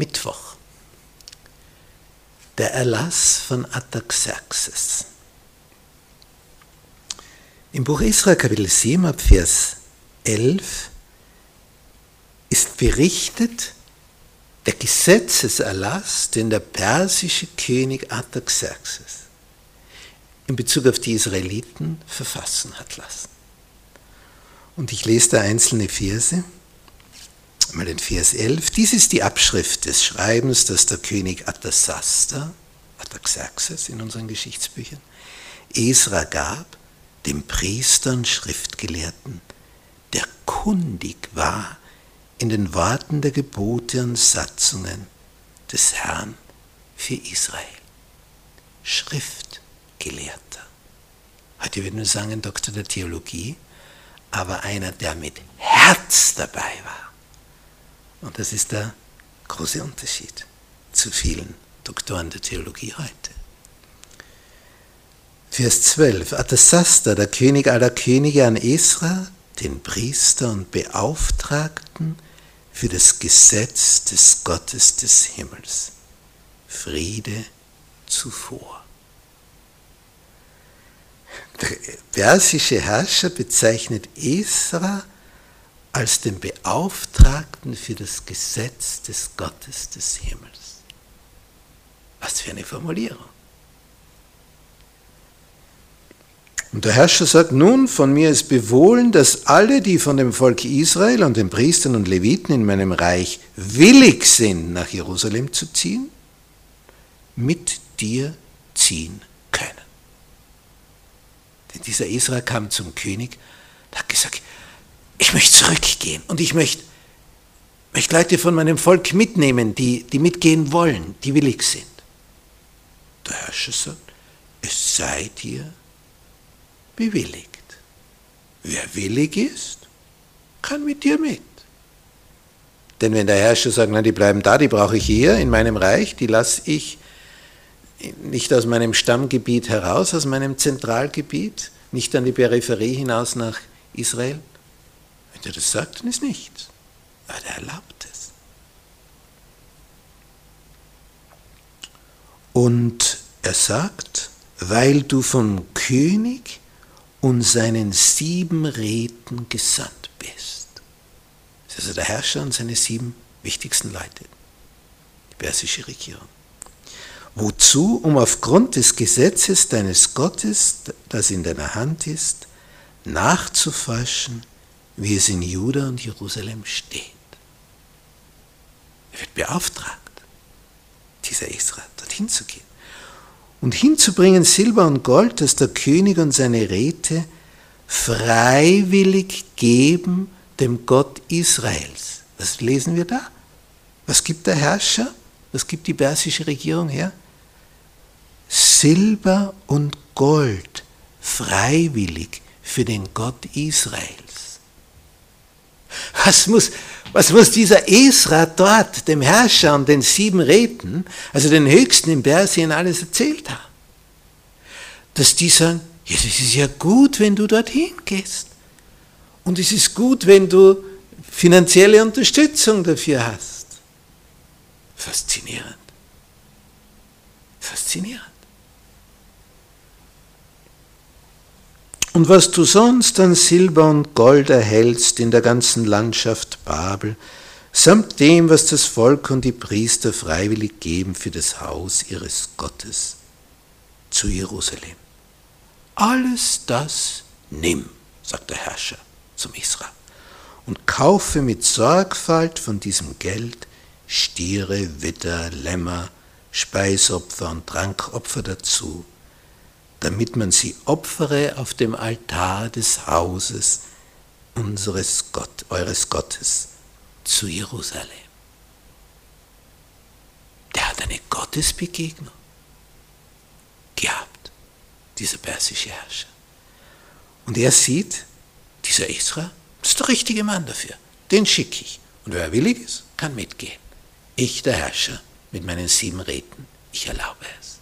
Mittwoch. Der Erlass von Artaxerxes. Im Buch Israel Kapitel 7 ab Vers 11 ist berichtet der Gesetzeserlass, den der persische König Artaxerxes in Bezug auf die Israeliten verfassen hat lassen. Und ich lese da einzelne Verse. Mal den Vers 11. Dies ist die Abschrift des Schreibens, das der König Artasaster, Artaxerxes in unseren Geschichtsbüchern, Esra gab, dem Priester und Schriftgelehrten, der kundig war in den Worten der Gebote und Satzungen des Herrn für Israel. Schriftgelehrter. Heute würden wir sagen, ein Doktor der Theologie, aber einer, der mit Herz dabei war. Und das ist der große Unterschied zu vielen Doktoren der Theologie heute. Vers 12. Artasasta, der König aller Könige an Esra, den Priester und Beauftragten für das Gesetz des Gottes des Himmels. Friede zuvor. Der persische Herrscher bezeichnet Esra als den Beauftragten für das Gesetz des Gottes des Himmels. Was für eine Formulierung. Und der Herrscher sagt, nun, von mir ist befohlen, dass alle, die von dem Volk Israel und den Priestern und Leviten in meinem Reich willig sind, nach Jerusalem zu ziehen, mit dir ziehen können. Denn dieser Israel kam zum König und hat gesagt, ich möchte zurückgehen und ich möchte, möchte Leute von meinem Volk mitnehmen, die, die mitgehen wollen, die willig sind. Der Herrscher sagt, es sei dir bewilligt. Wer willig ist, kann mit dir mit. Denn wenn der Herrscher sagt, nein, die bleiben da, die brauche ich hier in meinem Reich, die lasse ich nicht aus meinem Stammgebiet heraus, aus meinem Zentralgebiet, nicht an die Peripherie hinaus nach Israel. Wenn er das sagt, dann ist nichts. Aber er erlaubt es. Und er sagt, weil du vom König und seinen sieben Räten gesandt bist. Das ist also der Herrscher und seine sieben wichtigsten Leute. Die persische Regierung. Wozu? Um aufgrund des Gesetzes deines Gottes, das in deiner Hand ist, nachzuforschen, wie es in Juda und Jerusalem steht. Er wird beauftragt, dieser Israel, dorthin zu gehen und hinzubringen Silber und Gold, das der König und seine Räte freiwillig geben dem Gott Israels. Was lesen wir da? Was gibt der Herrscher? Was gibt die persische Regierung her? Silber und Gold freiwillig für den Gott Israels. Was muss, was muss dieser Esra dort, dem Herrscher und den sieben Räten, also den Höchsten in Persien, alles erzählt haben? Dass die sagen, ja, das ist ja gut, wenn du dorthin gehst. Und es ist gut, wenn du finanzielle Unterstützung dafür hast. Faszinierend. Faszinierend. Und was du sonst an Silber und Gold erhältst in der ganzen Landschaft Babel, samt dem, was das Volk und die Priester freiwillig geben für das Haus ihres Gottes zu Jerusalem. Alles das nimm, sagt der Herrscher zum Israel, und kaufe mit Sorgfalt von diesem Geld Stiere, Widder, Lämmer, Speisopfer und Trankopfer dazu, damit man sie opfere auf dem Altar des Hauses unseres Gott, eures Gottes zu Jerusalem. Der hat eine Gottesbegegnung gehabt, dieser persische Herrscher. Und er sieht, dieser das ist der richtige Mann dafür, den schicke ich. Und wer willig ist, kann mitgehen. Ich, der Herrscher, mit meinen sieben Räten, ich erlaube es.